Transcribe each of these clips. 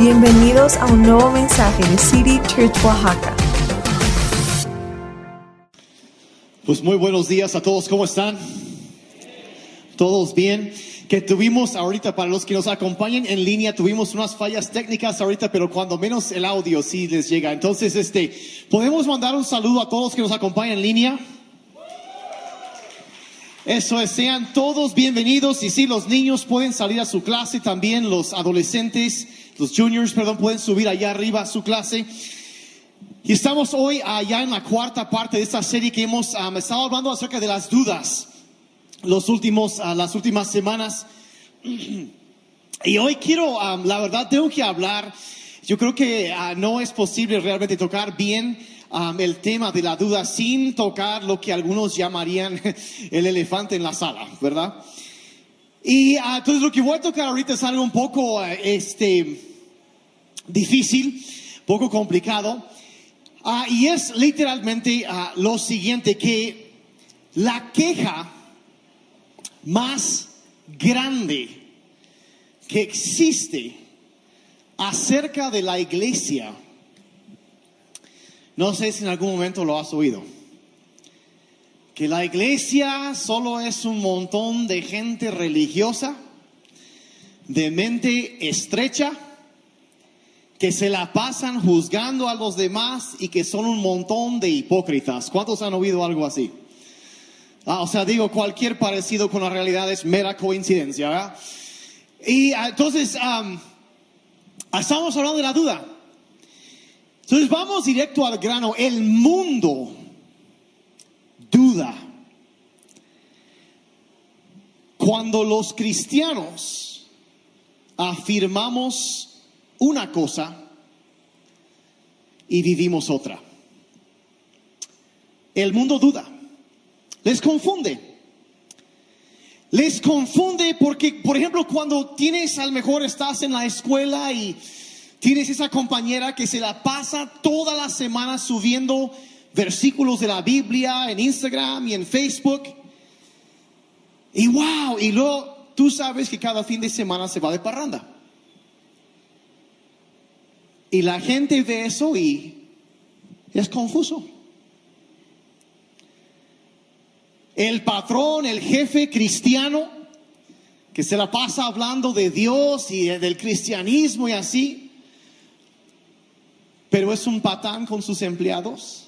Bienvenidos a un nuevo mensaje de City Church Oaxaca. Pues muy buenos días a todos, ¿cómo están? ¿Todos bien? Que tuvimos ahorita, para los que nos acompañan en línea, tuvimos unas fallas técnicas ahorita, pero cuando menos el audio sí les llega. Entonces, este, ¿podemos mandar un saludo a todos que nos acompañan en línea? Eso es, sean todos bienvenidos y sí, los niños pueden salir a su clase también, los adolescentes, los juniors, perdón, pueden subir allá arriba a su clase. Y estamos hoy allá en la cuarta parte de esta serie que hemos um, estado hablando acerca de las dudas los últimos, uh, las últimas semanas. Y hoy quiero, um, la verdad, tengo que hablar. Yo creo que uh, no es posible realmente tocar bien um, el tema de la duda sin tocar lo que algunos llamarían el elefante en la sala, ¿verdad? Y uh, entonces lo que voy a tocar ahorita es algo un poco este, difícil, poco complicado. Ah, y es literalmente ah, lo siguiente, que la queja más grande que existe acerca de la iglesia, no sé si en algún momento lo has oído, que la iglesia solo es un montón de gente religiosa, de mente estrecha, que se la pasan juzgando a los demás y que son un montón de hipócritas. ¿Cuántos han oído algo así? Ah, o sea, digo, cualquier parecido con la realidad es mera coincidencia, ¿verdad? Y ah, entonces, estamos hablando de la duda. Entonces, vamos directo al grano. El mundo duda. Cuando los cristianos afirmamos una cosa y vivimos otra. El mundo duda, les confunde. Les confunde porque, por ejemplo, cuando tienes, a lo mejor estás en la escuela y tienes esa compañera que se la pasa toda la semana subiendo versículos de la Biblia en Instagram y en Facebook. Y wow, y luego tú sabes que cada fin de semana se va de parranda. Y la gente ve eso y es confuso. El patrón, el jefe cristiano, que se la pasa hablando de Dios y del cristianismo y así, pero es un patán con sus empleados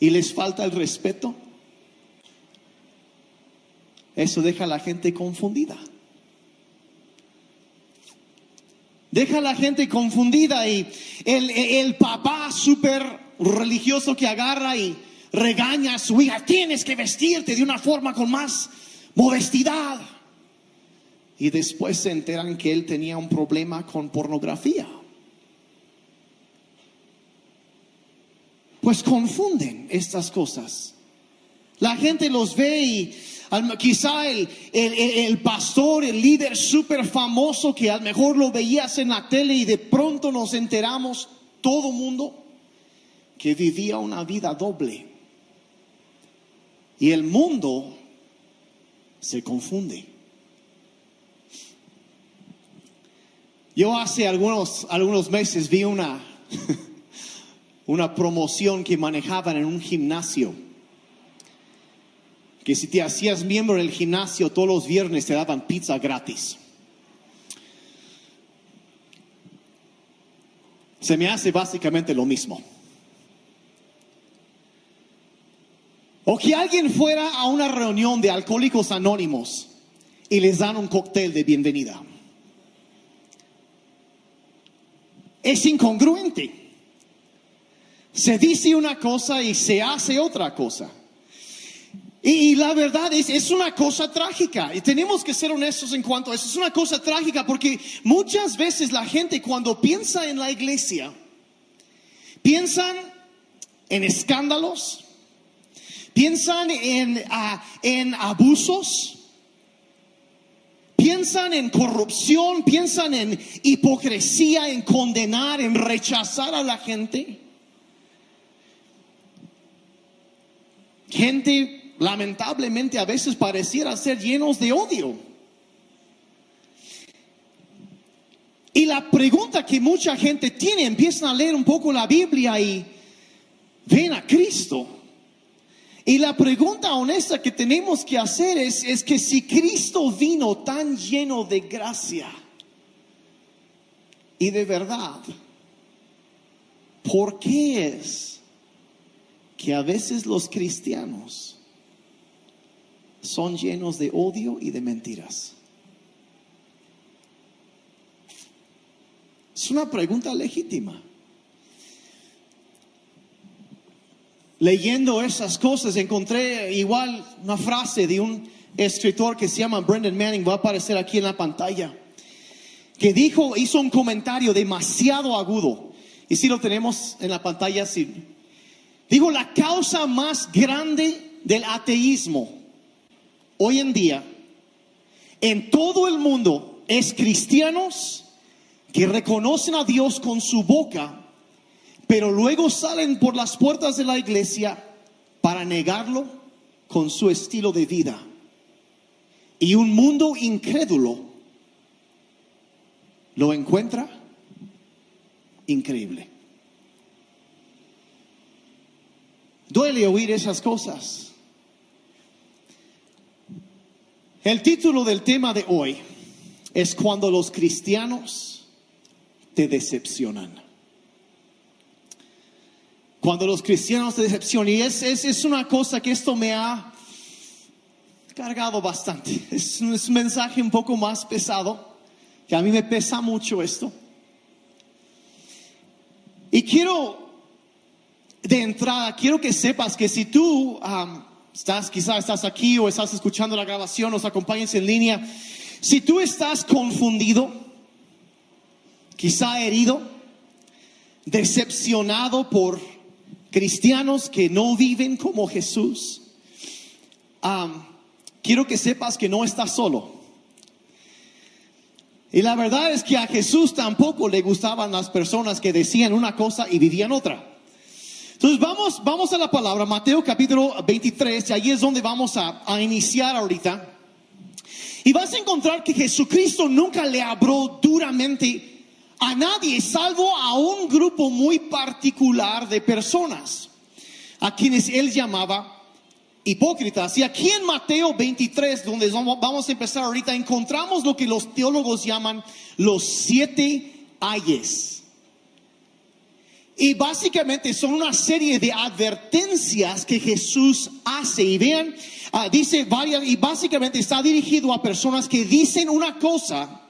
y les falta el respeto. Eso deja a la gente confundida. Deja a la gente confundida y el, el papá súper religioso que agarra y regaña a su hija, tienes que vestirte de una forma con más modestidad. Y después se enteran que él tenía un problema con pornografía. Pues confunden estas cosas. La gente los ve y quizá el, el, pastor, el líder súper famoso que a lo mejor lo veías en la tele y de pronto nos enteramos, todo mundo, que vivía una vida doble. Y el mundo se confunde. Yo hace algunos, algunos meses vi una, una promoción que manejaban en un gimnasio que si te hacías miembro del gimnasio todos los viernes te daban pizza gratis. Se me hace básicamente lo mismo. O que alguien fuera a una reunión de alcohólicos anónimos y les dan un cóctel de bienvenida. Es incongruente. Se dice una cosa y se hace otra cosa. Y, la verdad es, es una cosa trágica. Y tenemos que ser honestos en cuanto a eso. Es una cosa trágica porque muchas veces la gente cuando piensa en la iglesia, piensan en escándalos, piensan en, ah, en abusos, piensan en corrupción, piensan en hipocresía, en condenar, en rechazar a la gente. Gente lamentablemente a veces pareciera ser llenos de odio. Y la pregunta que mucha gente tiene, empiezan a leer un poco la Biblia y ven a Cristo. Y la pregunta honesta que tenemos que hacer es, es que si Cristo vino tan lleno de gracia y de verdad, ¿por qué es que a veces los cristianos son llenos de odio y de mentiras? Es una pregunta legítima. Leyendo esas cosas encontré igual una frase de un escritor que se llama Brendan Manning, va a aparecer aquí en la pantalla, que dijo, hizo un comentario demasiado agudo. Y si lo tenemos en la pantalla, sí. Dijo, la causa más grande del ateísmo hoy en día en todo el mundo es cristianos que reconocen a Dios con su boca, pero luego salen por las puertas de la iglesia para negarlo con su estilo de vida. Y un mundo incrédulo lo encuentra increíble. Duele oír esas cosas. El título del tema de hoy es cuando los cristianos te decepcionan. Cuando los cristianos te decepcionan, y es, es, una cosa que esto me ha cargado bastante. Es, es un mensaje un poco más pesado, que a mí me pesa mucho esto. Y quiero, de entrada, quiero que sepas que si tú estás, quizás estás aquí o estás escuchando la grabación, nos acompañes en línea, si tú estás confundido, quizá herido, decepcionado por cristianos que no viven como Jesús, quiero que sepas que no estás solo. Y la verdad es que a Jesús tampoco le gustaban las personas que decían una cosa y vivían otra. Entonces vamos, vamos a la palabra, Mateo capítulo 23, y ahí es donde vamos a, a iniciar ahorita. Y vas a encontrar que Jesucristo nunca le habló duramente a nadie, salvo a un grupo muy particular de personas, a quienes él llamaba hipócritas. Y aquí en Mateo 23, donde vamos a empezar ahorita, encontramos lo que los teólogos llaman los siete ayes. Y básicamente son una serie de advertencias que Jesús hace. Y vean, ah, dice varias, y básicamente está dirigido a personas que dicen una cosa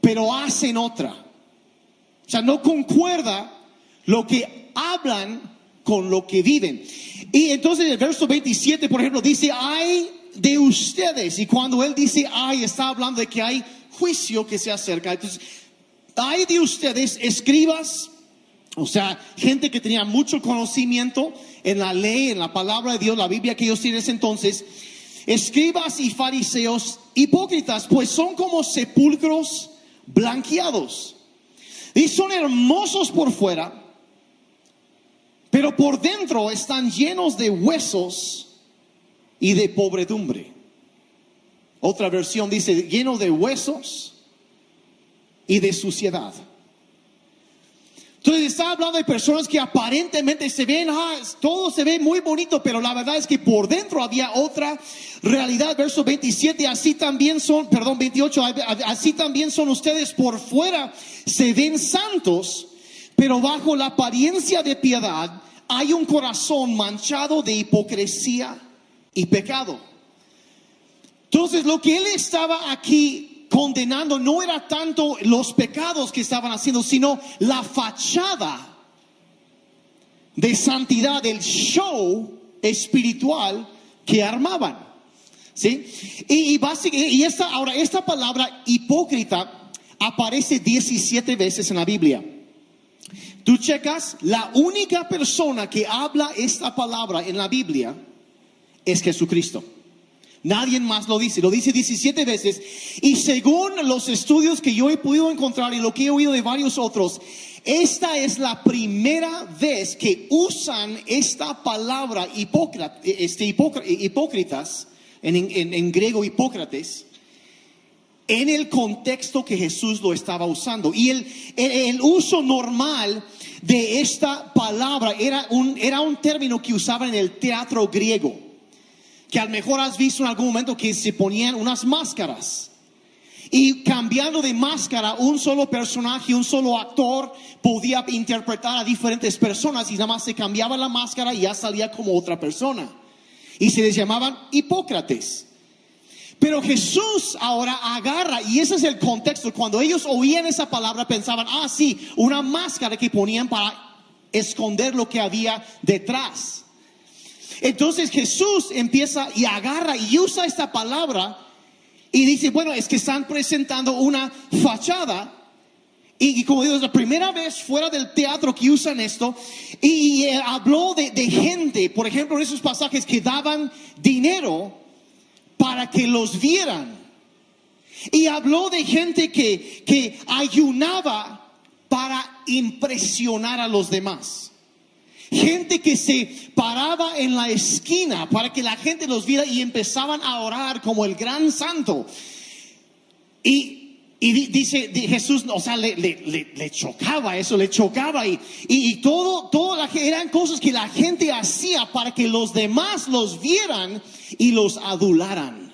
pero hacen otra. O sea, no concuerda lo que hablan con lo que viven. Y entonces el verso 27, por ejemplo, dice, hay de ustedes. Y cuando él dice hay, está hablando de que hay juicio que se acerca. Entonces, hay de ustedes, escribas, o sea, gente que tenía mucho conocimiento en la ley, en la palabra de Dios, la Biblia que ellos tienen ese entonces, escribas y fariseos hipócritas, pues son como sepulcros blanqueados. Y son hermosos por fuera, pero por dentro están llenos de huesos y de pobredumbre. Otra versión dice lleno de huesos y de suciedad. Entonces está hablando de personas que aparentemente se ven, ah, todo se ve muy bonito, pero la verdad es que por dentro había otra realidad. Verso 27, así también son, perdón, 28, así también son ustedes por fuera, se ven santos, pero bajo la apariencia de piedad hay un corazón manchado de hipocresía y pecado. Entonces lo que él estaba aquí condenando no era tanto los pecados que estaban haciendo, sino la fachada de santidad, el show espiritual que armaban. ¿Sí? Y, esta, ahora, esta palabra hipócrita aparece 17 veces en la Biblia. Tú checas, la única persona que habla esta palabra en la Biblia es Jesucristo. Nadie más lo dice, lo dice 17 veces. Y según los estudios que yo he podido encontrar y lo que he oído de varios otros, esta es la primera vez que usan esta palabra este, hipócritas, en, en griego Hipócrates, en el contexto que Jesús lo estaba usando. Y el, el, el uso normal de esta palabra era un, era un término que usaban en el teatro griego, que a lo mejor has visto en algún momento que se ponían unas máscaras. Y cambiando de máscara, un solo personaje, un solo actor podía interpretar a diferentes personas y nada más se cambiaba la máscara y ya salía como otra persona. Y se les llamaban Hipócrates. Pero Jesús ahora agarra, y ese es el contexto, cuando ellos oían esa palabra pensaban, ah, sí, una máscara que ponían para esconder lo que había detrás. Entonces Jesús empieza y agarra y usa esta palabra y dice, bueno, es que están presentando una fachada. Y, como digo, es la primera vez fuera del teatro que usan esto. Y, eh, habló de, de gente, por ejemplo, en esos pasajes que daban dinero para que los vieran. Y habló de gente que, que ayunaba para impresionar a los demás. Gente que se paraba en la esquina para que la gente los viera y empezaban a orar como el gran santo. Y, dice Jesús, o sea, le, le, chocaba eso, le chocaba. Y, y, todo, todo la, eran cosas que la gente hacía para que los demás los vieran y los adularan.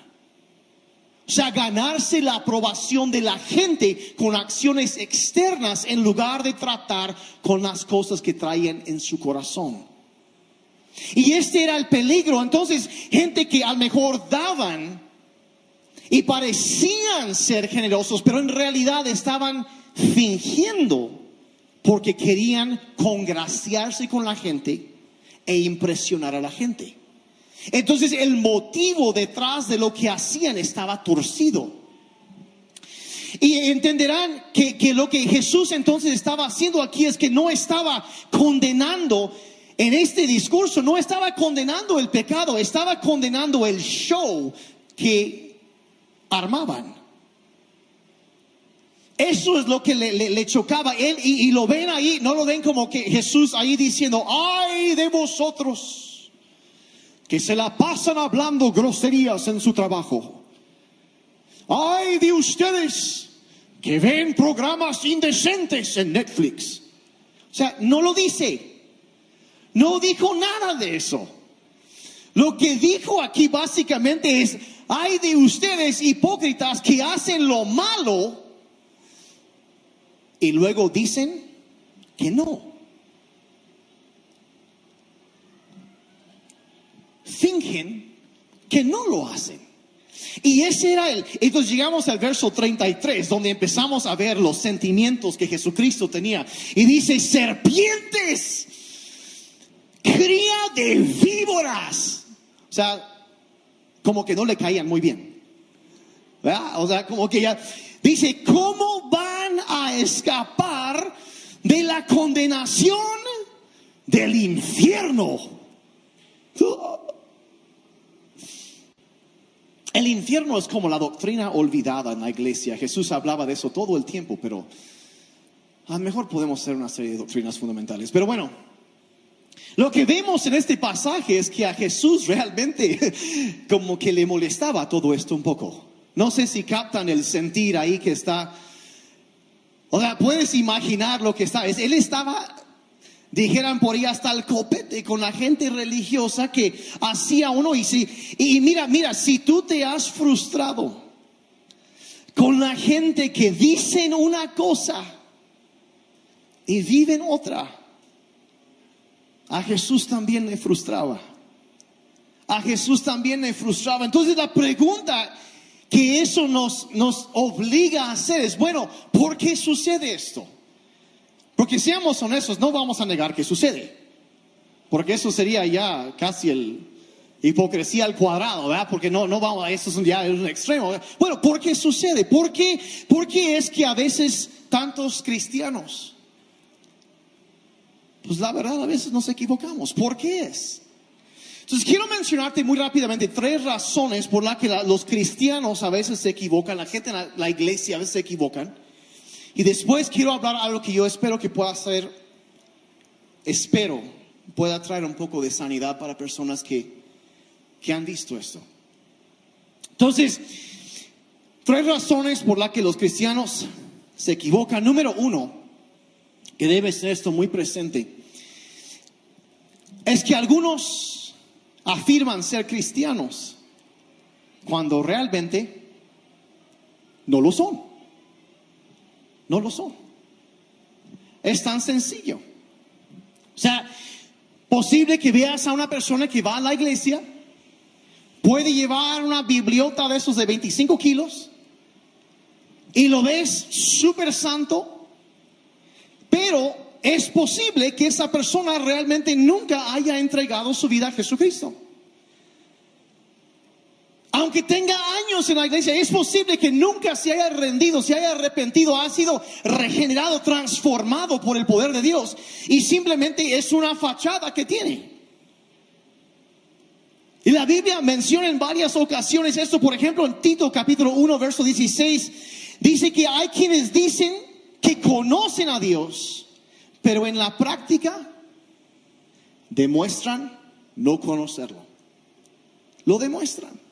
O sea, ganarse la aprobación de la gente con acciones externas en lugar de tratar con las cosas que traen en su corazón. Y este era el peligro. Entonces, gente que a lo mejor daban y parecían ser generosos, pero en realidad estaban fingiendo porque querían congraciarse con la gente e impresionar a la gente. Entonces el motivo detrás de lo que hacían estaba torcido. Y entenderán que, lo que Jesús entonces estaba haciendo aquí es que no estaba condenando en este discurso, no estaba condenando el pecado, estaba condenando el show que armaban. Eso es lo que le, chocaba él y, y, lo ven ahí, no lo ven como que Jesús ahí diciendo, ay de vosotros que se la pasan hablando groserías en su trabajo. Ay de ustedes que ven programas indecentes en Netflix. O sea, no lo dice. No dijo nada de eso. Lo que dijo aquí básicamente es, hay de ustedes hipócritas que hacen lo malo y luego dicen que no. Que no lo hacen. Y ese era el. Entonces llegamos al verso 33, donde empezamos a ver los sentimientos que Jesucristo tenía. Y dice: serpientes, cría de víboras. O sea, como que no le caían muy bien. O sea, como que ya. Dice: ¿cómo van a escapar de la condenación del infierno? El infierno es como la doctrina olvidada en la iglesia. Jesús hablaba de eso todo el tiempo, pero a lo mejor podemos hacer una serie de doctrinas fundamentales. Pero bueno, lo que vemos en este pasaje es que a Jesús realmente como que le molestaba todo esto un poco. No sé si captan el sentir ahí que está... O sea, puedes imaginar lo que está. Él estaba dijeran por ahí hasta el copete con la gente religiosa que hacía uno y si y mira, mira, si tú te has frustrado con la gente que dicen una cosa y viven otra, a Jesús también le frustraba. A Jesús también le frustraba. Entonces la pregunta que eso nos, nos obliga a hacer es, bueno, ¿por qué sucede esto? Porque seamos honestos, no vamos a negar que sucede. Porque eso sería ya casi el hipocresía al cuadrado, ¿verdad? Porque no, no vamos a eso es un, ya un extremo. Bueno, ¿por qué sucede? ¿Por qué, ¿Por qué es que a veces tantos cristianos, pues la verdad a veces nos equivocamos? ¿Por qué es? Entonces quiero mencionarte muy rápidamente tres razones por las que los cristianos a veces se equivocan, la gente en la iglesia a veces se equivocan. Y después quiero hablar algo que yo espero que pueda ser, espero, pueda traer un poco de sanidad para personas que, que han visto esto. Entonces, Tres razones por las que los cristianos se equivocan. Número uno, que debe ser esto muy presente, es que algunos afirman ser cristianos cuando realmente no lo son. No lo son. Es tan sencillo. O sea, posible que veas a una persona que va a la iglesia, puede llevar una bibliota de esos de 25 kilos y lo ves súper santo, pero es posible que esa persona realmente nunca haya entregado su vida a Jesucristo. Aunque tenga años en la iglesia, es posible que nunca se haya rendido, se haya arrepentido, ha sido regenerado, transformado por el poder de Dios y simplemente es una fachada que tiene. Y la Biblia menciona en varias ocasiones esto, por ejemplo, en Tito capítulo 1, verso 16, dice que hay quienes dicen que conocen a Dios, pero en la práctica demuestran no conocerlo. Lo demuestran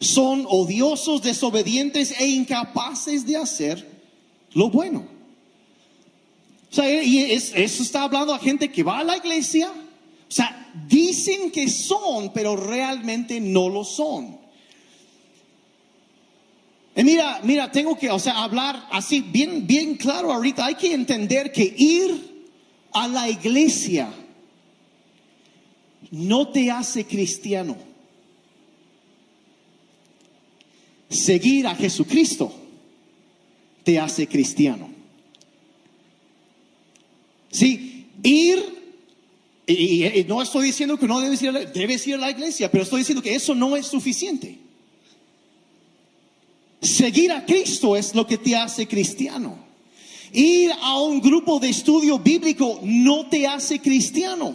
son odiosos, desobedientes e incapaces de hacer lo bueno. O sea, y eso está hablando a gente que va a la iglesia. O sea, dicen que son, pero realmente no lo son. Y mira, mira, tengo que, o sea, hablar así bien, bien claro ahorita. Hay que entender que ir a la iglesia no te hace cristiano. Seguir a Jesucristo te hace cristiano. Sí, ir, y, no estoy diciendo que no debes ir, a la, debes ir a la iglesia, pero estoy diciendo que eso no es suficiente. Seguir a Cristo es lo que te hace cristiano. Ir a un grupo de estudio bíblico no te hace cristiano.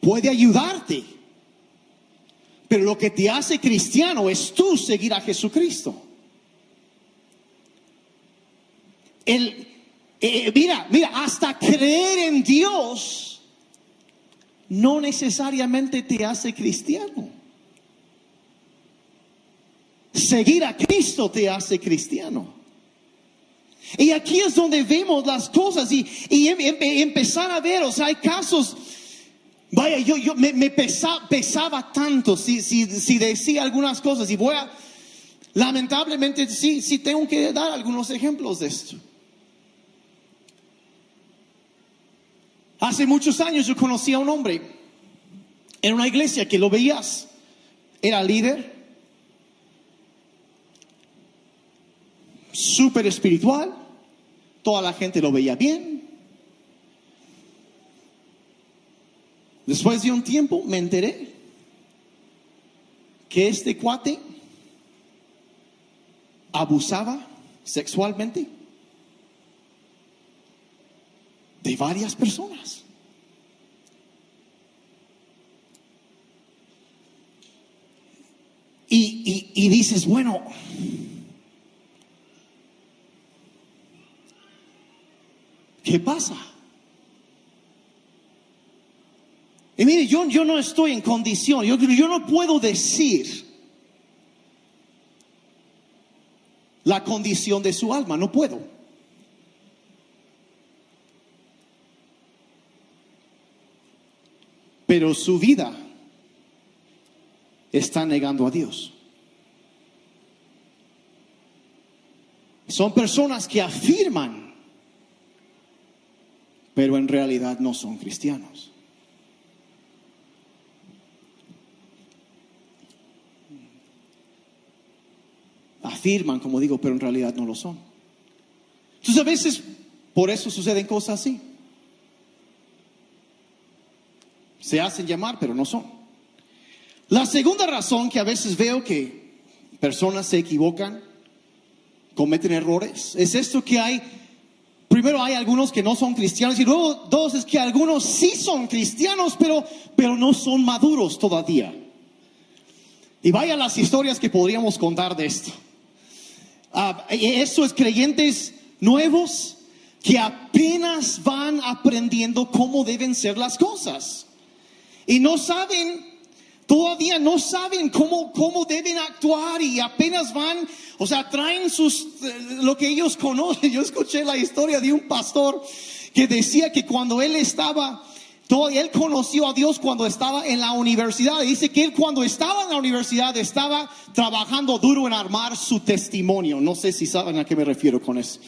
Puede ayudarte lo que te hace cristiano es tú seguir a Jesucristo. El, eh, eh, mira, mira, hasta creer en Dios no necesariamente te hace cristiano. Seguir a Cristo te hace cristiano. Y aquí es donde vemos las cosas y, y em, em, empezar a ver, o sea, hay casos Vaya, yo, yo me, me pesaba tanto si, si, si, decía algunas cosas y voy a, lamentablemente sí, sí tengo que dar algunos ejemplos de esto. Hace muchos años yo conocí a un hombre en una iglesia que lo veías, era líder, súper espiritual, toda la gente lo veía bien, Después de un tiempo me enteré que este cuate abusaba sexualmente de varias personas. Y, y, dices, bueno, ¿qué pasa? Y mire, yo, yo no estoy en condición, yo, yo no puedo decir la condición de su alma, no puedo. Pero su vida está negando a Dios. Son personas que afirman, pero en realidad no son cristianos. Afirman, como digo, pero en realidad no lo son. Entonces a veces por eso suceden cosas así. Se hacen llamar, pero no son. La segunda razón que a veces veo que personas se equivocan, cometen errores, es esto que hay, primero hay algunos que no son cristianos y luego dos es que algunos sí son cristianos, pero, pero no son maduros todavía. Y vaya las historias que podríamos contar de esto. Ah, eso es creyentes nuevos que apenas van aprendiendo cómo deben ser las cosas. Y no saben Todavía no saben cómo, cómo deben actuar y apenas van, o sea, traen sus, eh, lo que ellos conocen. Yo escuché la historia de un pastor que decía que cuando él estaba, él conoció a Dios cuando estaba en la universidad. Dice que él cuando estaba en la universidad estaba trabajando duro en armar su testimonio. No sé si saben a qué me refiero con eso.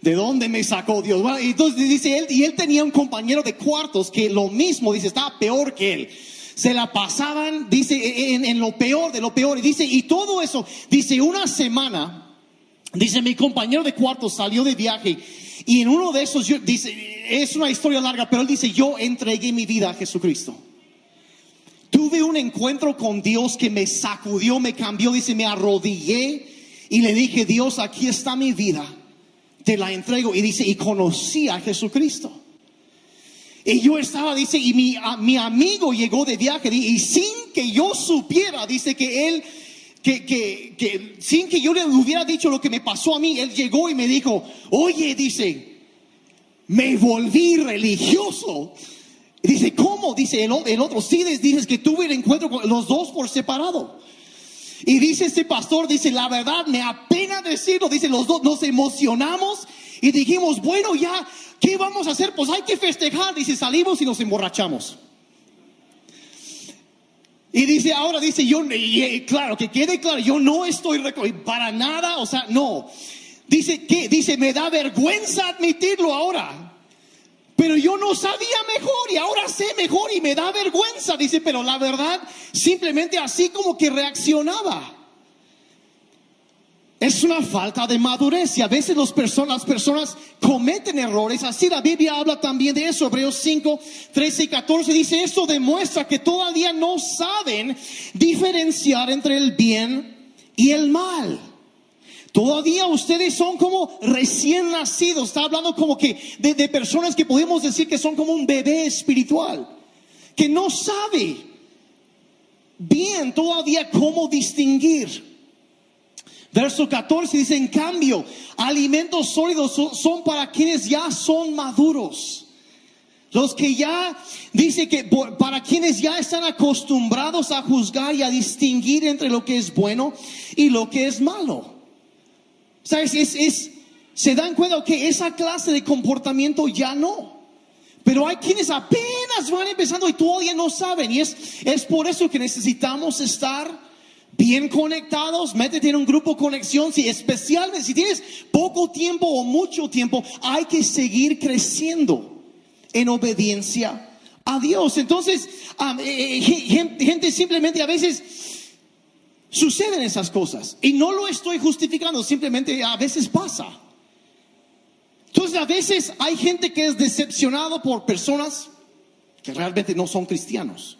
¿De dónde me sacó Dios? Bueno, entonces dice él, y él tenía un compañero de cuartos que lo mismo, dice, estaba peor que él se la pasaban, dice, en, lo peor de lo peor. Y dice, y todo eso, dice, una semana, dice, mi compañero de cuarto salió de viaje. Y en uno de esos, dice, es una historia larga, pero él dice, yo entregué mi vida a Jesucristo. Tuve un encuentro con Dios que me sacudió, me cambió, dice, me arrodillé y le dije, Dios, aquí está mi vida, te la entrego. Y dice, y conocí a Jesucristo. Y yo estaba, dice, y mi, mi amigo llegó de viaje y sin que yo supiera, dice que él, que, que, que sin que yo le hubiera dicho lo que me pasó a mí, él llegó y me dijo, oye, dice, me volví religioso. Dice, ¿cómo? Dice el, otro, sí, dices que tuve el encuentro con los dos por separado. Y dice este pastor, dice, la verdad me apena decirlo, dice, los dos nos emocionamos y dijimos, bueno, ya ¿Qué vamos a hacer? Pues hay que festejar. Dice, salimos y nos emborrachamos. Y dice, ahora dice, yo, claro, que quede claro, yo no estoy para nada, o sea, no. Dice, que Dice, me da vergüenza admitirlo ahora. Pero yo no sabía mejor y ahora sé mejor y me da vergüenza. Dice, pero la verdad, simplemente así como que reaccionaba. Es una falta de madurez y a veces las personas, las personas cometen errores. Así la Biblia habla también de eso. Hebreos 5, 13 y 14 dice, esto demuestra que todavía no saben diferenciar entre el bien y el mal. Todavía ustedes son como recién nacidos. Está hablando como que de, personas que podemos decir que son como un bebé espiritual. Que no sabe bien todavía cómo distinguir Verso 14 dice, en cambio, alimentos sólidos son, para quienes ya son maduros. Los que ya, dice que para quienes ya están acostumbrados a juzgar y a distinguir entre lo que es bueno y lo que es malo. ¿Sabes? Es, se dan cuenta que esa clase de comportamiento ya no. Pero hay quienes apenas van empezando y todavía no saben. Y es, es por eso que necesitamos estar bien conectados, métete en un grupo conexión, si especialmente si tienes poco tiempo o mucho tiempo, hay que seguir creciendo en obediencia a Dios. Entonces, eh, gente, simplemente a veces suceden esas cosas y no lo estoy justificando, simplemente a veces pasa. Entonces, a veces hay gente que es decepcionado por personas que realmente no son cristianos.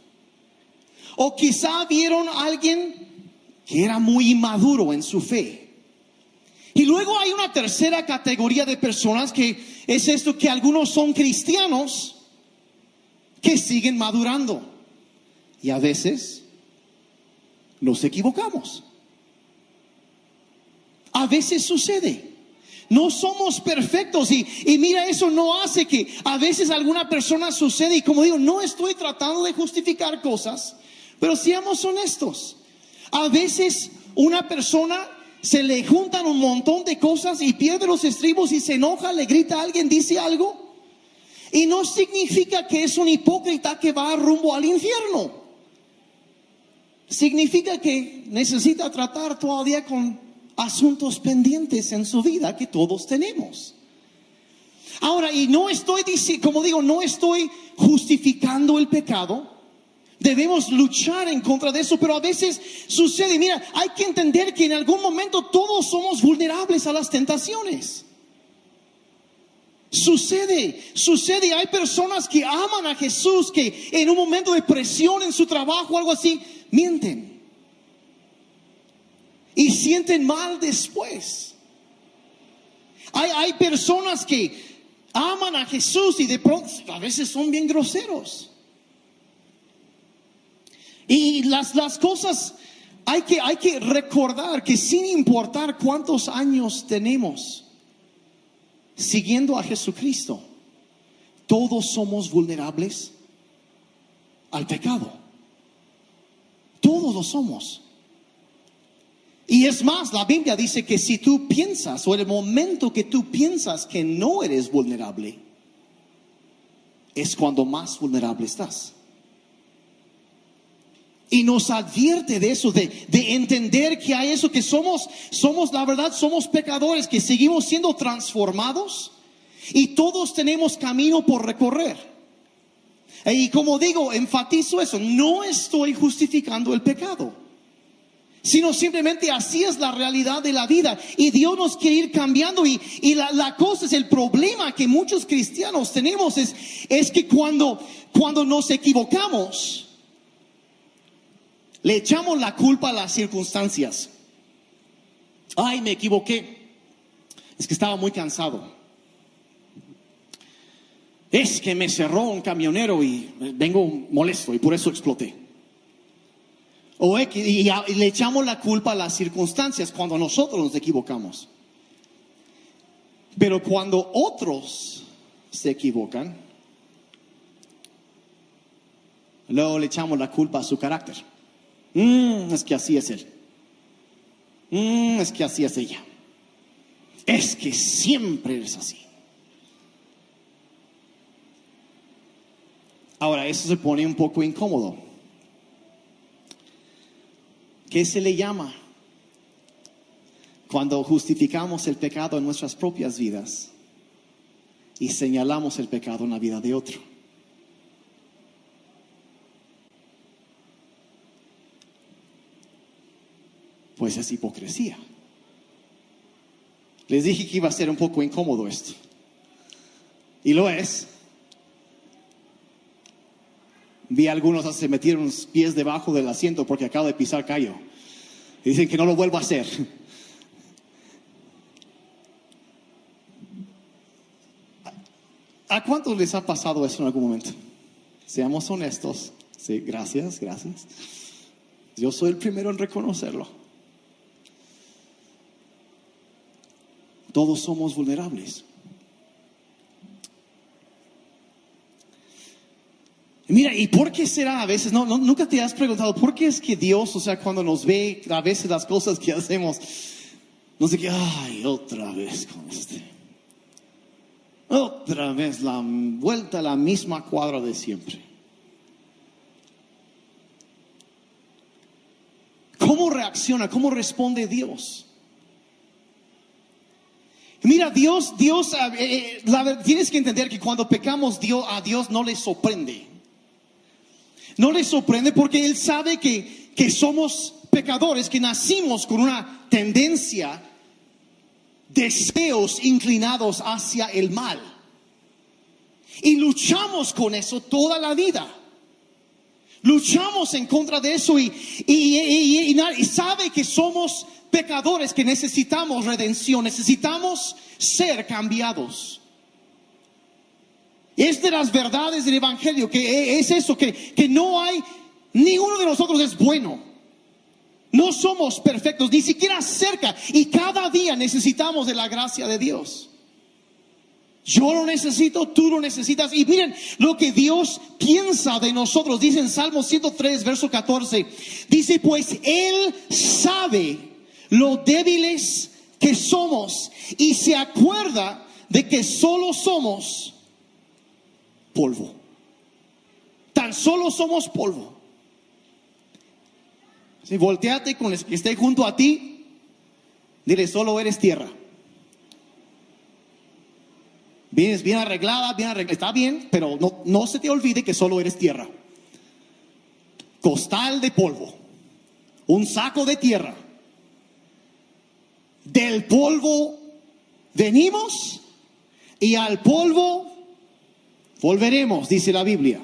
O quizá vieron a alguien que era muy inmaduro en su fe. Y luego hay una tercera categoría de personas que es esto que algunos son cristianos que siguen madurando. Y a veces nos equivocamos. A veces sucede. No somos perfectos y, y, mira, eso no hace que a veces alguna persona sucede y como digo, no estoy tratando de justificar cosas, pero seamos honestos. A veces una persona se le juntan un montón de cosas y pierde los estribos y se enoja, le grita a alguien, dice algo. Y no significa que es un hipócrita que va rumbo al infierno. Significa que necesita tratar todavía con asuntos pendientes en su vida que todos tenemos. Ahora, y no estoy diciendo, como digo, no estoy justificando el pecado. Debemos luchar en contra de eso, pero a veces sucede. Mira, hay que entender que en algún momento todos somos vulnerables a las tentaciones. Sucede, sucede. Hay personas que aman a Jesús que en un momento de presión en su trabajo algo así, mienten. Y sienten mal después. Hay, hay personas que aman a Jesús y de pronto a veces son bien groseros. Y las, las cosas, hay que, hay que recordar que sin importar cuántos años tenemos siguiendo a Jesucristo, todos somos vulnerables al pecado. Todos lo somos. Y es más, la Biblia dice que si tú piensas, o el momento que tú piensas que no eres vulnerable, es cuando más vulnerable estás. Y nos advierte de eso, de, de, entender que hay eso, que somos, somos, la verdad, somos pecadores, que seguimos siendo transformados y todos tenemos camino por recorrer. Y como digo, enfatizo eso, no estoy justificando el pecado sino simplemente así es la realidad de la vida. Y Dios nos quiere ir cambiando. Y, la, cosa es el problema que muchos cristianos tenemos es, que cuando nos equivocamos, le echamos la culpa a las circunstancias. Ay, me equivoqué. Es que estaba muy cansado. Es que me cerró un camionero y vengo molesto y por eso exploté. O y, le echamos la culpa a las circunstancias cuando nosotros nos equivocamos. Pero cuando otros se equivocan, luego le echamos la culpa a su carácter. Mm, es que así es él. Mm, es que así es ella. Es que siempre es así. Ahora, eso se pone un poco incómodo ¿Qué se le llama? Cuando justificamos el pecado en nuestras propias vidas y señalamos el pecado en la vida de otro. Pues es hipocresía. Les dije que iba a ser un poco incómodo esto. Y lo es. Vi a algunos se metieron los pies debajo del asiento porque acabo de pisar callo. Y dicen que no lo vuelvo a hacer. ¿A cuántos les ha pasado eso en algún momento? Seamos honestos. Sí, gracias, gracias. Yo soy el primero en reconocerlo. Todos somos vulnerables. Mira, ¿y por qué será a veces? No, nunca te has preguntado, ¿por qué es que Dios, o sea, cuando nos ve, a veces las cosas que hacemos, nos dice, ay, otra vez con este. Otra vez la vuelta a la misma cuadra de siempre. ¿Cómo reacciona? ¿Cómo responde Dios? Mira, Dios, Dios, eh, eh, tienes que entender que cuando pecamos, Dios, a Dios no le sorprende. No le sorprende porque Él sabe que, que somos pecadores, que nacimos con una tendencia, deseos inclinados hacia el mal. Y luchamos con eso toda la vida. Luchamos en contra de eso y, y, y, sabe que somos pecadores, que necesitamos redención, necesitamos ser cambiados. Es de las verdades del Evangelio, que es eso, que, que no hay, ninguno de nosotros es bueno. No somos perfectos, ni siquiera cerca. Y cada día necesitamos de la gracia de Dios. Yo lo necesito, tú lo necesitas. Y miren lo que Dios piensa de nosotros. Dice en Salmo 103, verso 14. Dice, pues Él sabe lo débiles que somos y se acuerda de que solo somos polvo. Tan solo somos polvo. Si volteate con el que esté junto a ti, dile, solo eres tierra. Vienes bien arreglada, bien arreglada, está bien, pero no, no se te olvide que solo eres tierra. Costal de polvo, un saco de tierra. Del polvo venimos y al polvo Volveremos, dice la Biblia.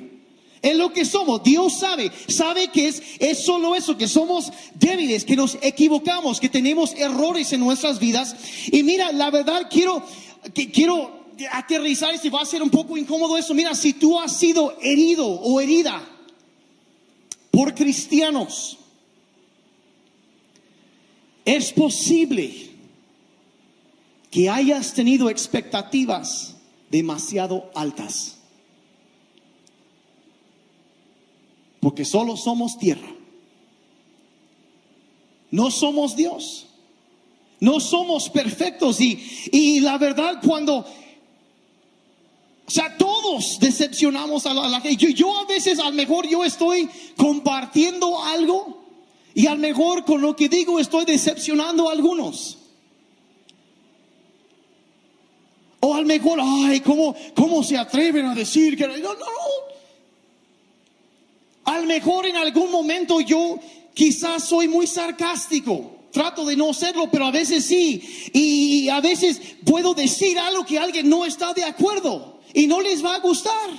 Es lo que somos. Dios sabe, sabe que es, es solo eso, que somos débiles, que nos equivocamos, que tenemos errores en nuestras vidas. Y mira, la verdad quiero, que, quiero aterrizar si va a ser un poco incómodo eso. Mira, si tú has sido herido o herida por cristianos, es posible que hayas tenido expectativas demasiado altas. Porque solo somos tierra. no somos Dios. No somos perfectos y, y la verdad cuando, o sea, todos decepcionamos a la, gente. Yo, yo a veces, a lo mejor yo estoy compartiendo algo y a lo mejor con lo que digo estoy decepcionando a algunos. O al mejor, ay, ¿cómo, cómo se atreven a decir que no, no, no? Al mejor en algún momento yo quizás soy muy sarcástico. Trato de no serlo, pero a veces sí. Y a veces puedo decir algo que alguien no está de acuerdo y no les va a gustar.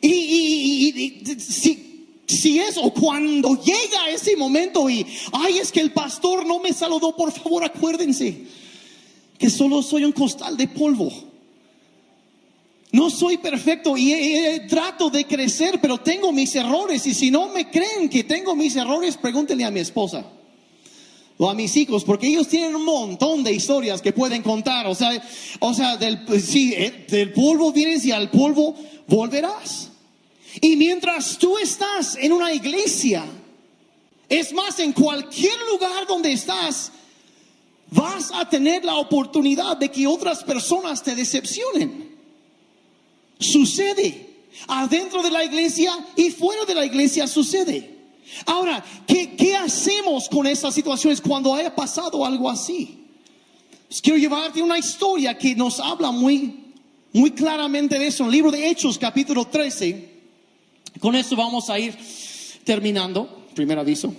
Y, si, si eso, cuando llega ese momento y, ay, es que el pastor no me saludó, por favor acuérdense que solo soy un costal de polvo. No soy perfecto y trato de crecer, pero tengo mis errores. Y si no me creen que tengo mis errores, pregúntenle a mi esposa o a mis hijos, porque ellos tienen un montón de historias que pueden contar. O sea, o sea del, eh, del polvo vienes y al polvo volverás. Y mientras tú estás en una iglesia, es más, en cualquier lugar donde estás, vas a tener la oportunidad de que otras personas te decepcionen. Sucede. Adentro de la iglesia y fuera de la iglesia sucede. Ahora, ¿qué, hacemos con esas situaciones cuando haya pasado algo así? Pues quiero llevarte una historia que nos habla muy, muy claramente de eso. En el libro de Hechos, capítulo 13. Con esto vamos a ir terminando. Primer aviso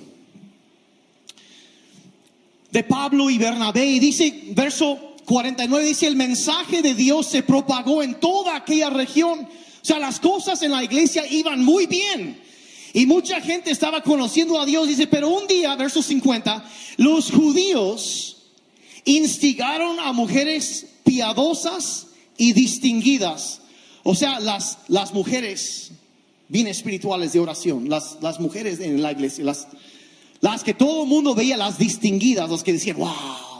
de Pablo y Bernabé. Y dice, verso 49, dice, el mensaje de Dios se propagó en toda aquella región. O sea, las cosas en la iglesia iban muy bien. Y mucha gente estaba conociendo a Dios. Dice, pero un día, verso 50, los judíos instigaron a mujeres piadosas y distinguidas. O sea, las, las mujeres bien espirituales de oración, las, las mujeres en la iglesia, las, las que todo el mundo veía, las distinguidas, los que decían, wow.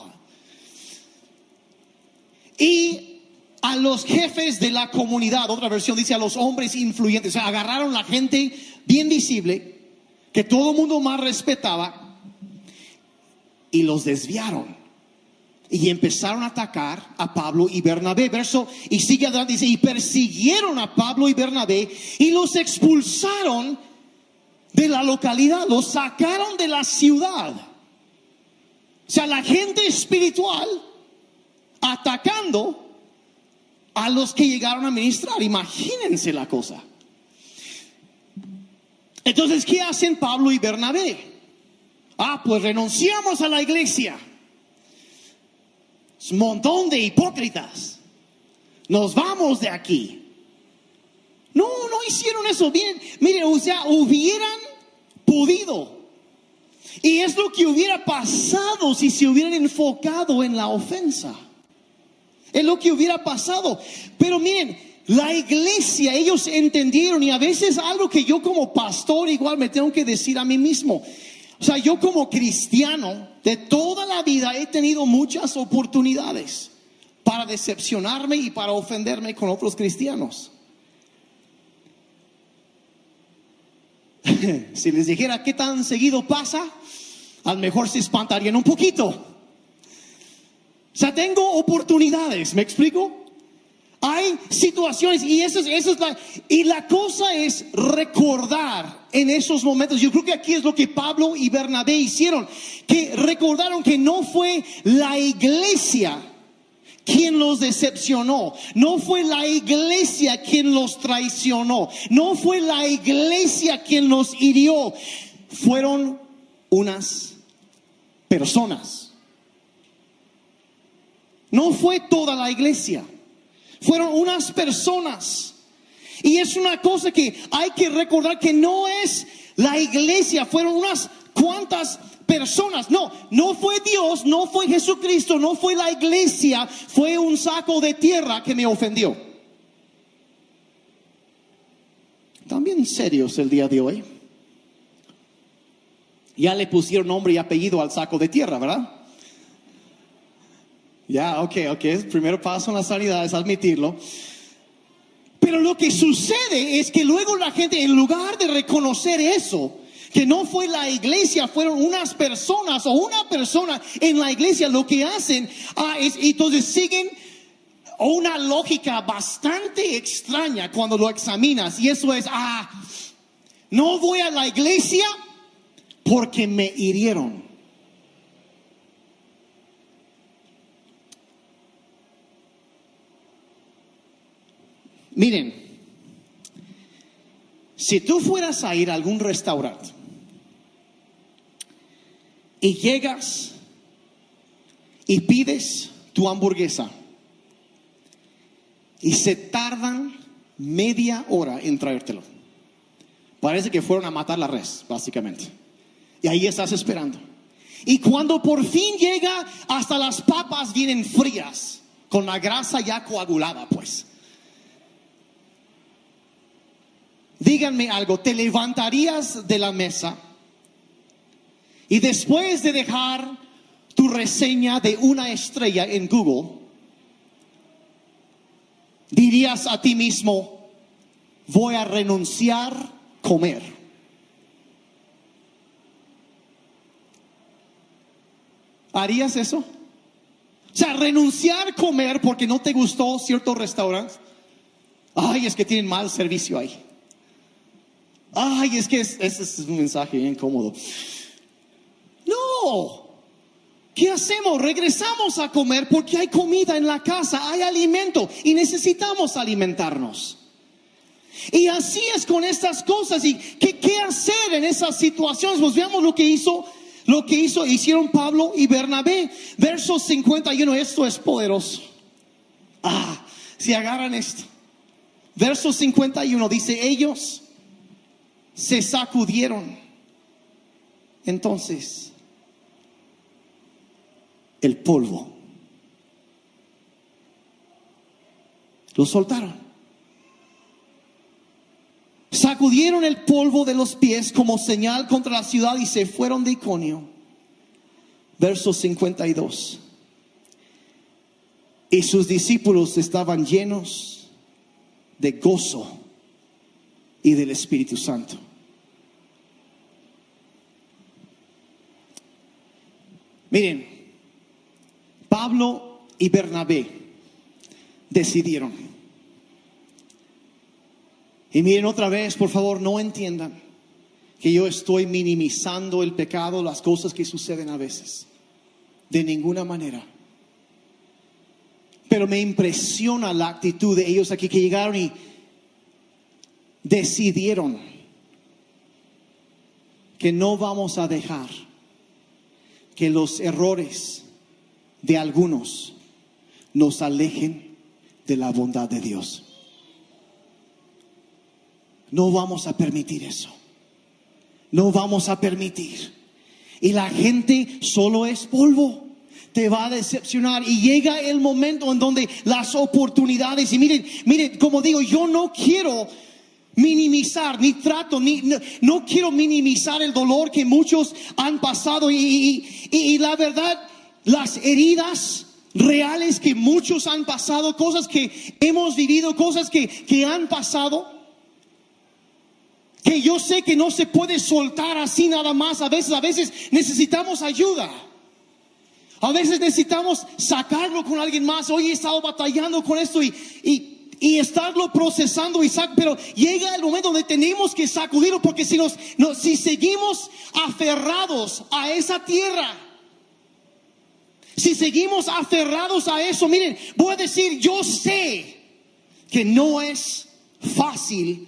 Y a los jefes de la comunidad, otra versión dice a los hombres influyentes, o sea, agarraron la gente bien visible, que todo el mundo más respetaba, y los desviaron. Y empezaron a atacar a Pablo y Bernabé. Verso, y sigue adelante, dice, y persiguieron a Pablo y Bernabé y los expulsaron de la localidad, los sacaron de la ciudad. O sea, la gente espiritual atacando a los que llegaron a ministrar. Imagínense la cosa. Entonces, ¿qué hacen Pablo y Bernabé? Ah, pues renunciamos a la iglesia. Es un montón de hipócritas. Nos vamos de aquí. No, no hicieron eso bien. Miren, o sea, hubieran podido. Y es lo que hubiera pasado si se hubieran enfocado en la ofensa. Es lo que hubiera pasado. Pero miren, la iglesia, ellos entendieron y a veces algo que yo como pastor igual me tengo que decir a mí mismo. O sea, yo como cristiano de toda la vida he tenido muchas oportunidades para decepcionarme y para ofenderme con otros cristianos. si les dijera qué tan seguido pasa, a lo mejor se espantarían un poquito. O sea, tengo oportunidades, ¿me explico? Hay situaciones y eso, es la, y la cosa es recordar en esos momentos. Yo creo que aquí es lo que Pablo y Bernabé hicieron, que recordaron que no fue la iglesia quien los decepcionó, no fue la iglesia quien los traicionó, no fue la iglesia quien los hirió, fueron unas personas. No fue toda la iglesia, fueron unas personas. Y es una cosa que hay que recordar que no es la iglesia, fueron unas cuantas personas. No, no fue Dios, no fue Jesucristo, no fue la iglesia, fue un saco de tierra que me ofendió. También serios el día de hoy. Ya le pusieron nombre y apellido al saco de tierra, ¿verdad? Ya, ok, ok. El primer paso en la sanidad es admitirlo. Pero lo que sucede es que luego la gente, en lugar de reconocer eso, que no fue la iglesia, fueron unas personas o una persona en la iglesia lo que hacen, ah, es, entonces siguen una lógica bastante extraña cuando lo examinas y eso es, ah, no voy a la iglesia porque me hirieron. Miren, si tú fueras a ir a algún restaurante y llegas y pides tu hamburguesa y se tardan media hora en traértelo. Parece que fueron a matar la res, básicamente. Y ahí estás esperando. Y cuando por fin llega, hasta las papas vienen frías, con la grasa ya coagulada, pues. Díganme algo, ¿te levantarías de la mesa y después de dejar tu reseña de una estrella en Google, dirías a ti mismo, voy a renunciar a comer? ¿Harías eso? O sea, renunciar a comer porque no te gustó cierto restaurante. Ay, es que tienen mal servicio ahí. Ay, es que ese es, un mensaje incómodo. No. ¿Qué hacemos? Regresamos a comer porque hay comida en la casa, hay alimento y necesitamos alimentarnos. Y así es con estas cosas. ¿Y qué, qué hacer en esas situaciones? Pues veamos lo que hizo, lo que hizo, hicieron Pablo y Bernabé. Verso 51, esto es poderoso. Ah, si agarran esto. Verso 51 dice, ellos se sacudieron. Entonces, el polvo. Lo soltaron. Sacudieron el polvo de los pies como señal contra la ciudad y se fueron de Iconio. Verso 52. Y sus discípulos estaban llenos de gozo y del Espíritu Santo. Miren, Pablo y Bernabé decidieron. Y miren otra vez, por favor, no entiendan que yo estoy minimizando el pecado, las cosas que suceden a veces. De ninguna manera. Pero me impresiona la actitud de ellos aquí que llegaron y decidieron que no vamos a dejar que los errores de algunos nos alejen de la bondad de Dios. No vamos a permitir eso. No vamos a permitir. Y la gente solo es polvo. Te va a decepcionar. Y llega el momento en donde las oportunidades, y miren, miren, como digo, yo no quiero minimizar, ni trato, ni no, quiero minimizar el dolor que muchos han pasado y, y, la verdad, las heridas reales que muchos han pasado, cosas que hemos vivido, cosas que, que han pasado, que yo sé que no se puede soltar así nada más, a veces, a veces necesitamos ayuda. A veces necesitamos sacarlo con alguien más. Hoy he estado batallando con esto y, y estarlo procesando, Isaac, pero llega el momento donde tenemos que sacudirlo porque si, nos, si seguimos aferrados a esa tierra, si seguimos aferrados a eso, miren, voy a decir, yo sé que no es fácil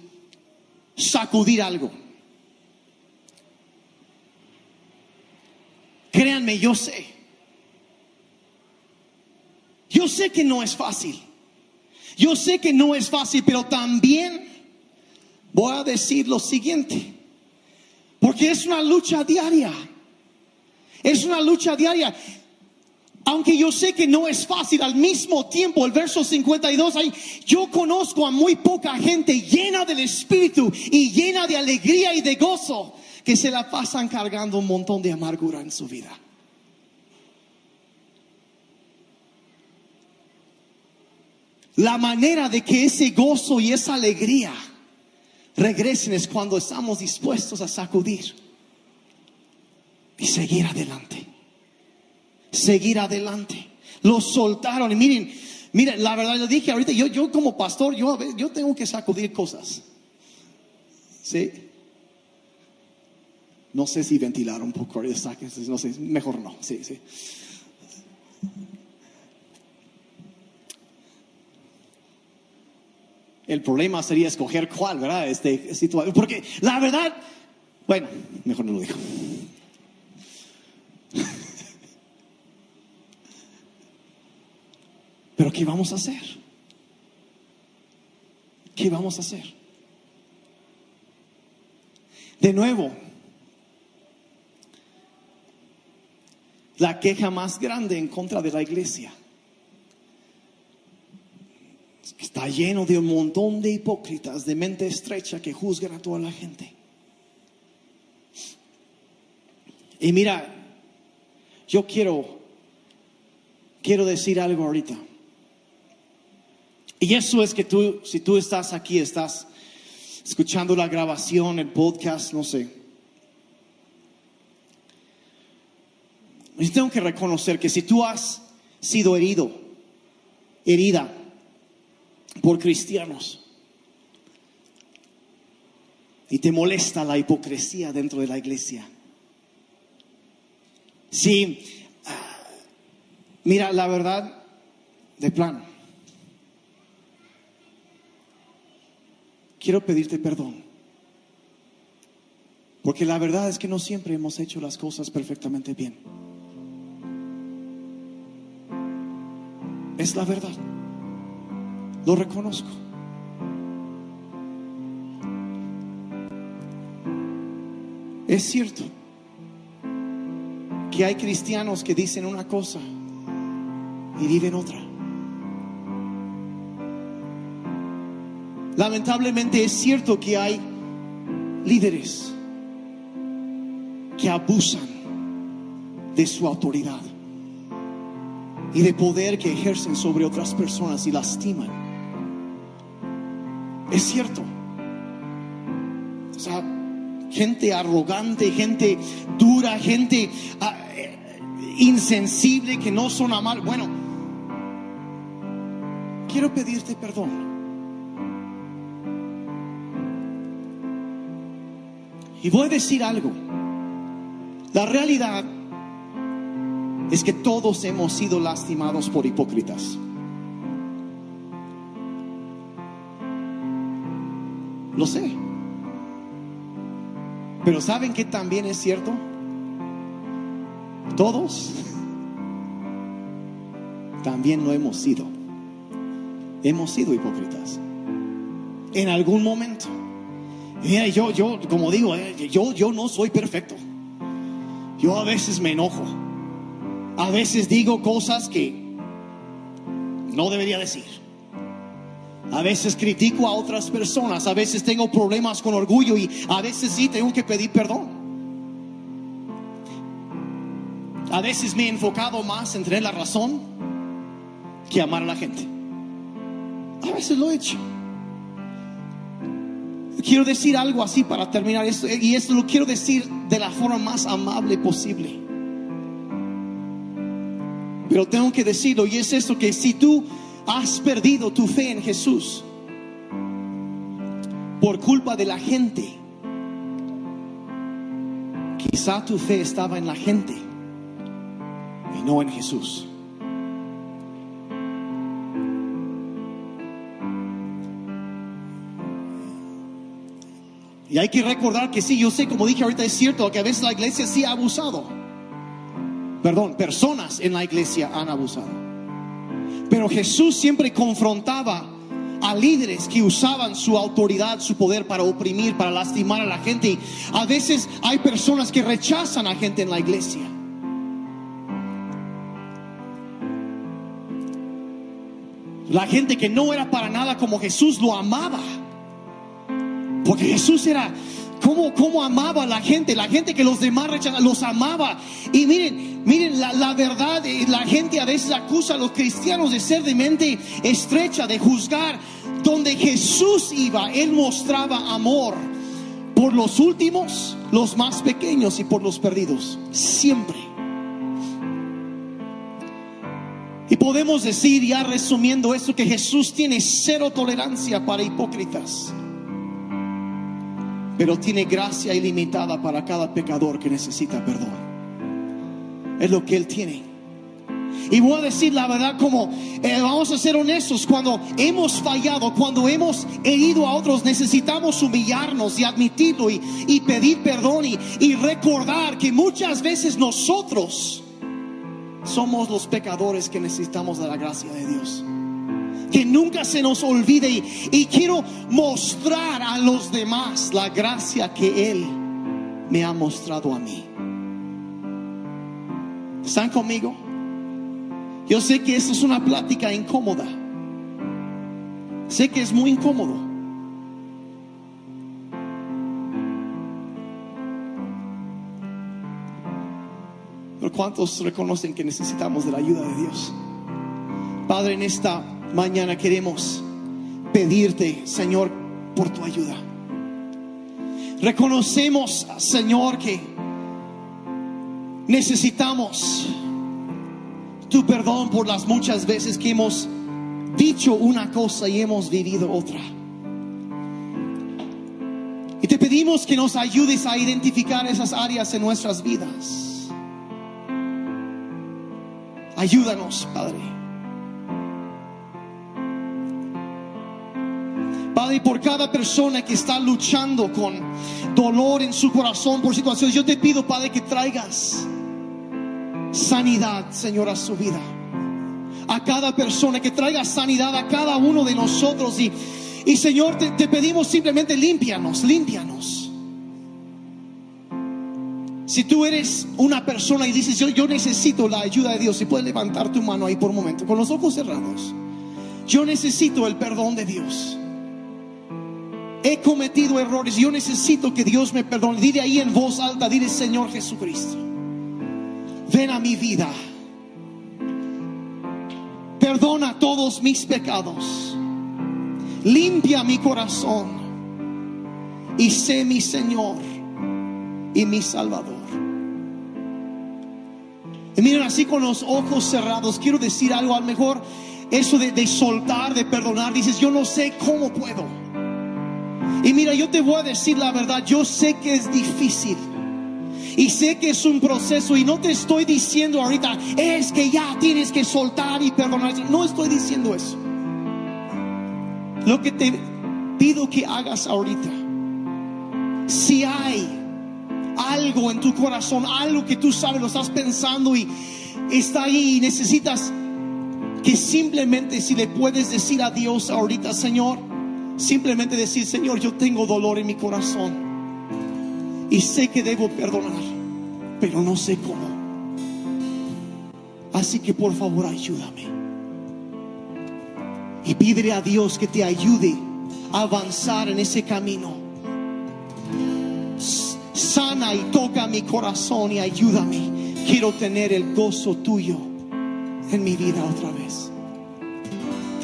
sacudir algo. Créanme, yo sé. Yo sé que no es fácil. Yo sé que no es fácil, pero también voy a decir lo siguiente, porque es una lucha diaria. Es una lucha diaria. Aunque yo sé que no es fácil, al mismo tiempo, el verso 52, ahí, yo conozco a muy poca gente llena del Espíritu y llena de alegría y de gozo que se la pasan cargando un montón de amargura en su vida. La manera de que ese gozo y esa alegría regresen es cuando estamos dispuestos a sacudir. y seguir adelante. Seguir adelante. Lo soltaron y miren, miren, la verdad lo dije ahorita, yo, yo como pastor, yo, yo tengo que sacudir cosas. ¿Sí? No sé si ventilar un poco, no sé, mejor no, sí, sí. El problema sería escoger cuál, ¿verdad? Este, situación. Porque la verdad, bueno, mejor no lo digo. Pero ¿qué vamos a hacer? ¿Qué vamos a hacer? De nuevo, la queja más grande en contra de la iglesia está lleno de un montón de hipócritas de mente estrecha que juzgan a toda la gente. Y mira, yo quiero quiero decir algo ahorita. Y eso es que tú, si tú estás aquí, estás escuchando la grabación, el podcast, no sé. Yo tengo que reconocer que si tú has sido herido, herida por cristianos, y te molesta la hipocresía dentro de la iglesia, si, ah, mira, la verdad, de plano, quiero pedirte perdón. Porque la verdad es que no siempre hemos hecho las cosas perfectamente bien. Es la verdad. Lo reconozco. Es cierto que hay cristianos que dicen una cosa y viven otra. Lamentablemente es cierto que hay líderes que abusan de su autoridad y de poder que ejercen sobre otras personas y lastiman. Es cierto. O sea, gente arrogante, gente dura, gente ah, eh, insensible que no son amables. Bueno, quiero pedirte perdón Y voy a decir algo. La realidad es que todos hemos sido lastimados por hipócritas. Lo sé. Pero ¿saben que también es cierto? Todos también lo hemos sido. Hemos sido hipócritas. En algún momento. Mira, yo, yo, como digo, eh, yo, yo no soy perfecto. Yo a veces me enojo. A veces digo cosas que no debería decir. A veces critico a otras personas. A veces tengo problemas con orgullo y a veces sí tengo que pedir perdón. A veces me he enfocado más en tener la razón que amar a la gente. A veces lo he hecho. Quiero decir algo así para terminar esto, y esto lo quiero decir de la forma más amable posible. Pero tengo que decirlo, y es esto que si tú has perdido tu fe en Jesús por culpa de la gente, quizá tu fe estaba en la gente y no en Jesús. Y hay que recordar que sí, yo sé, como dije ahorita, es cierto que a veces la iglesia sí ha abusado. Perdón, personas en la iglesia han abusado. Pero Jesús siempre confrontaba a líderes que usaban su autoridad, su poder para oprimir, para lastimar a la gente. Y a veces hay personas que rechazan a gente en la iglesia. La gente que no era para nada como Jesús lo amaba. Porque Jesús era cómo amaba la gente, la gente que los demás rechazaban, los amaba. Y miren, miren, la, la, verdad, eh, la gente a veces acusa a los cristianos de ser de mente estrecha, de juzgar. Donde Jesús iba, Él mostraba amor por los últimos, los más pequeños y por los perdidos. Siempre. Y podemos decir, ya resumiendo esto, que Jesús tiene cero tolerancia para hipócritas, pero tiene gracia ilimitada para cada pecador que necesita perdón. Es lo que Él tiene. Y voy a decir la verdad como eh, vamos a ser honestos, cuando hemos fallado, cuando hemos herido a otros, necesitamos humillarnos y admitirlo y, pedir perdón y, y recordar que muchas veces nosotros somos los pecadores que necesitamos de la gracia de Dios. Que nunca se nos olvide y, quiero mostrar a los demás la gracia que Él me ha mostrado a mí. ¿Están conmigo? Yo sé que esto es una plática incómoda. Sé que es muy incómodo. Pero ¿cuántos reconocen que necesitamos de la ayuda de Dios? Padre, en esta mañana queremos pedirte, Señor, por tu ayuda. Reconocemos, Señor, que necesitamos tu perdón por las muchas veces que hemos dicho una cosa y hemos vivido otra. Y te pedimos que nos ayudes a identificar esas áreas en nuestras vidas. Ayúdanos, Padre. Padre, por cada persona que está luchando con dolor en su corazón por situaciones, yo te pido, Padre, que traigas sanidad, Señor, a su vida. A cada persona, que traiga sanidad a cada uno de nosotros. Y, y Señor, te, te pedimos simplemente límpianos, límpianos. Si tú eres una persona y dices, yo, yo necesito la ayuda de Dios, si puedes levantar tu mano ahí por un momento, con los ojos cerrados. Yo necesito el perdón de Dios. He cometido errores, yo necesito que Dios me perdone. Dile ahí en voz alta, dile Señor Jesucristo, ven a mi vida. Perdona todos mis pecados. Limpia mi corazón y sé mi Señor y mi Salvador. Y miren, así con los ojos cerrados, quiero decir algo, a lo mejor eso de, de, soltar, de perdonar, dices, yo no sé cómo puedo. Y mira, yo te voy a decir la verdad, yo sé que es difícil. Y sé que es un proceso y no te estoy diciendo ahorita, es que ya tienes que soltar y perdonar. No estoy diciendo eso. Lo que te pido que hagas ahorita, si hay algo en tu corazón, algo que tú sabes, lo estás pensando y está ahí y necesitas que simplemente si le puedes decir a Dios ahorita, Señor, simplemente decir, Señor, yo tengo dolor en mi corazón y sé que debo perdonar, pero no sé cómo. Así que por favor ayúdame. Y pídele a Dios que te ayude a avanzar en ese camino. Sana y toca mi corazón y ayúdame. Quiero tener el gozo tuyo en mi vida otra vez.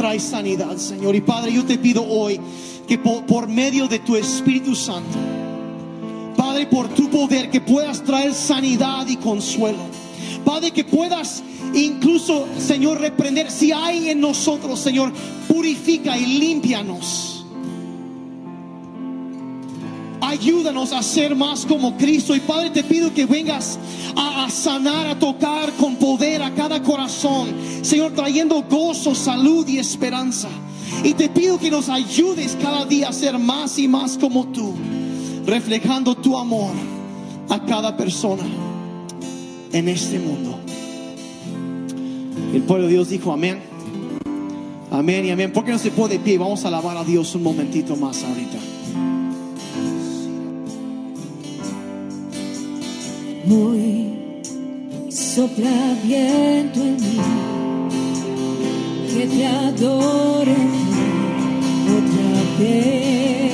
Trae sanidad, Señor. Y Padre, yo te pido hoy que por, por medio de tu Espíritu Santo, Padre, por tu poder, que puedas traer sanidad y consuelo. Padre, que puedas incluso, Señor, reprender. Si hay en nosotros, Señor, purifica y límpianos. Ayúdanos a ser más como Cristo. Y Padre, te pido que vengas a, sanar, a tocar con poder a cada corazón. Señor, trayendo gozo, salud y esperanza. Y te pido que nos ayudes cada día a ser más y más como tú reflejando tu amor a cada persona en este mundo. El pueblo de Dios dijo amén. Amén y amén. ¿Por qué no se puede de pie? Vamos a alabar a Dios un momentito más ahorita. muy sopla viento en mí, que te adore otra vez.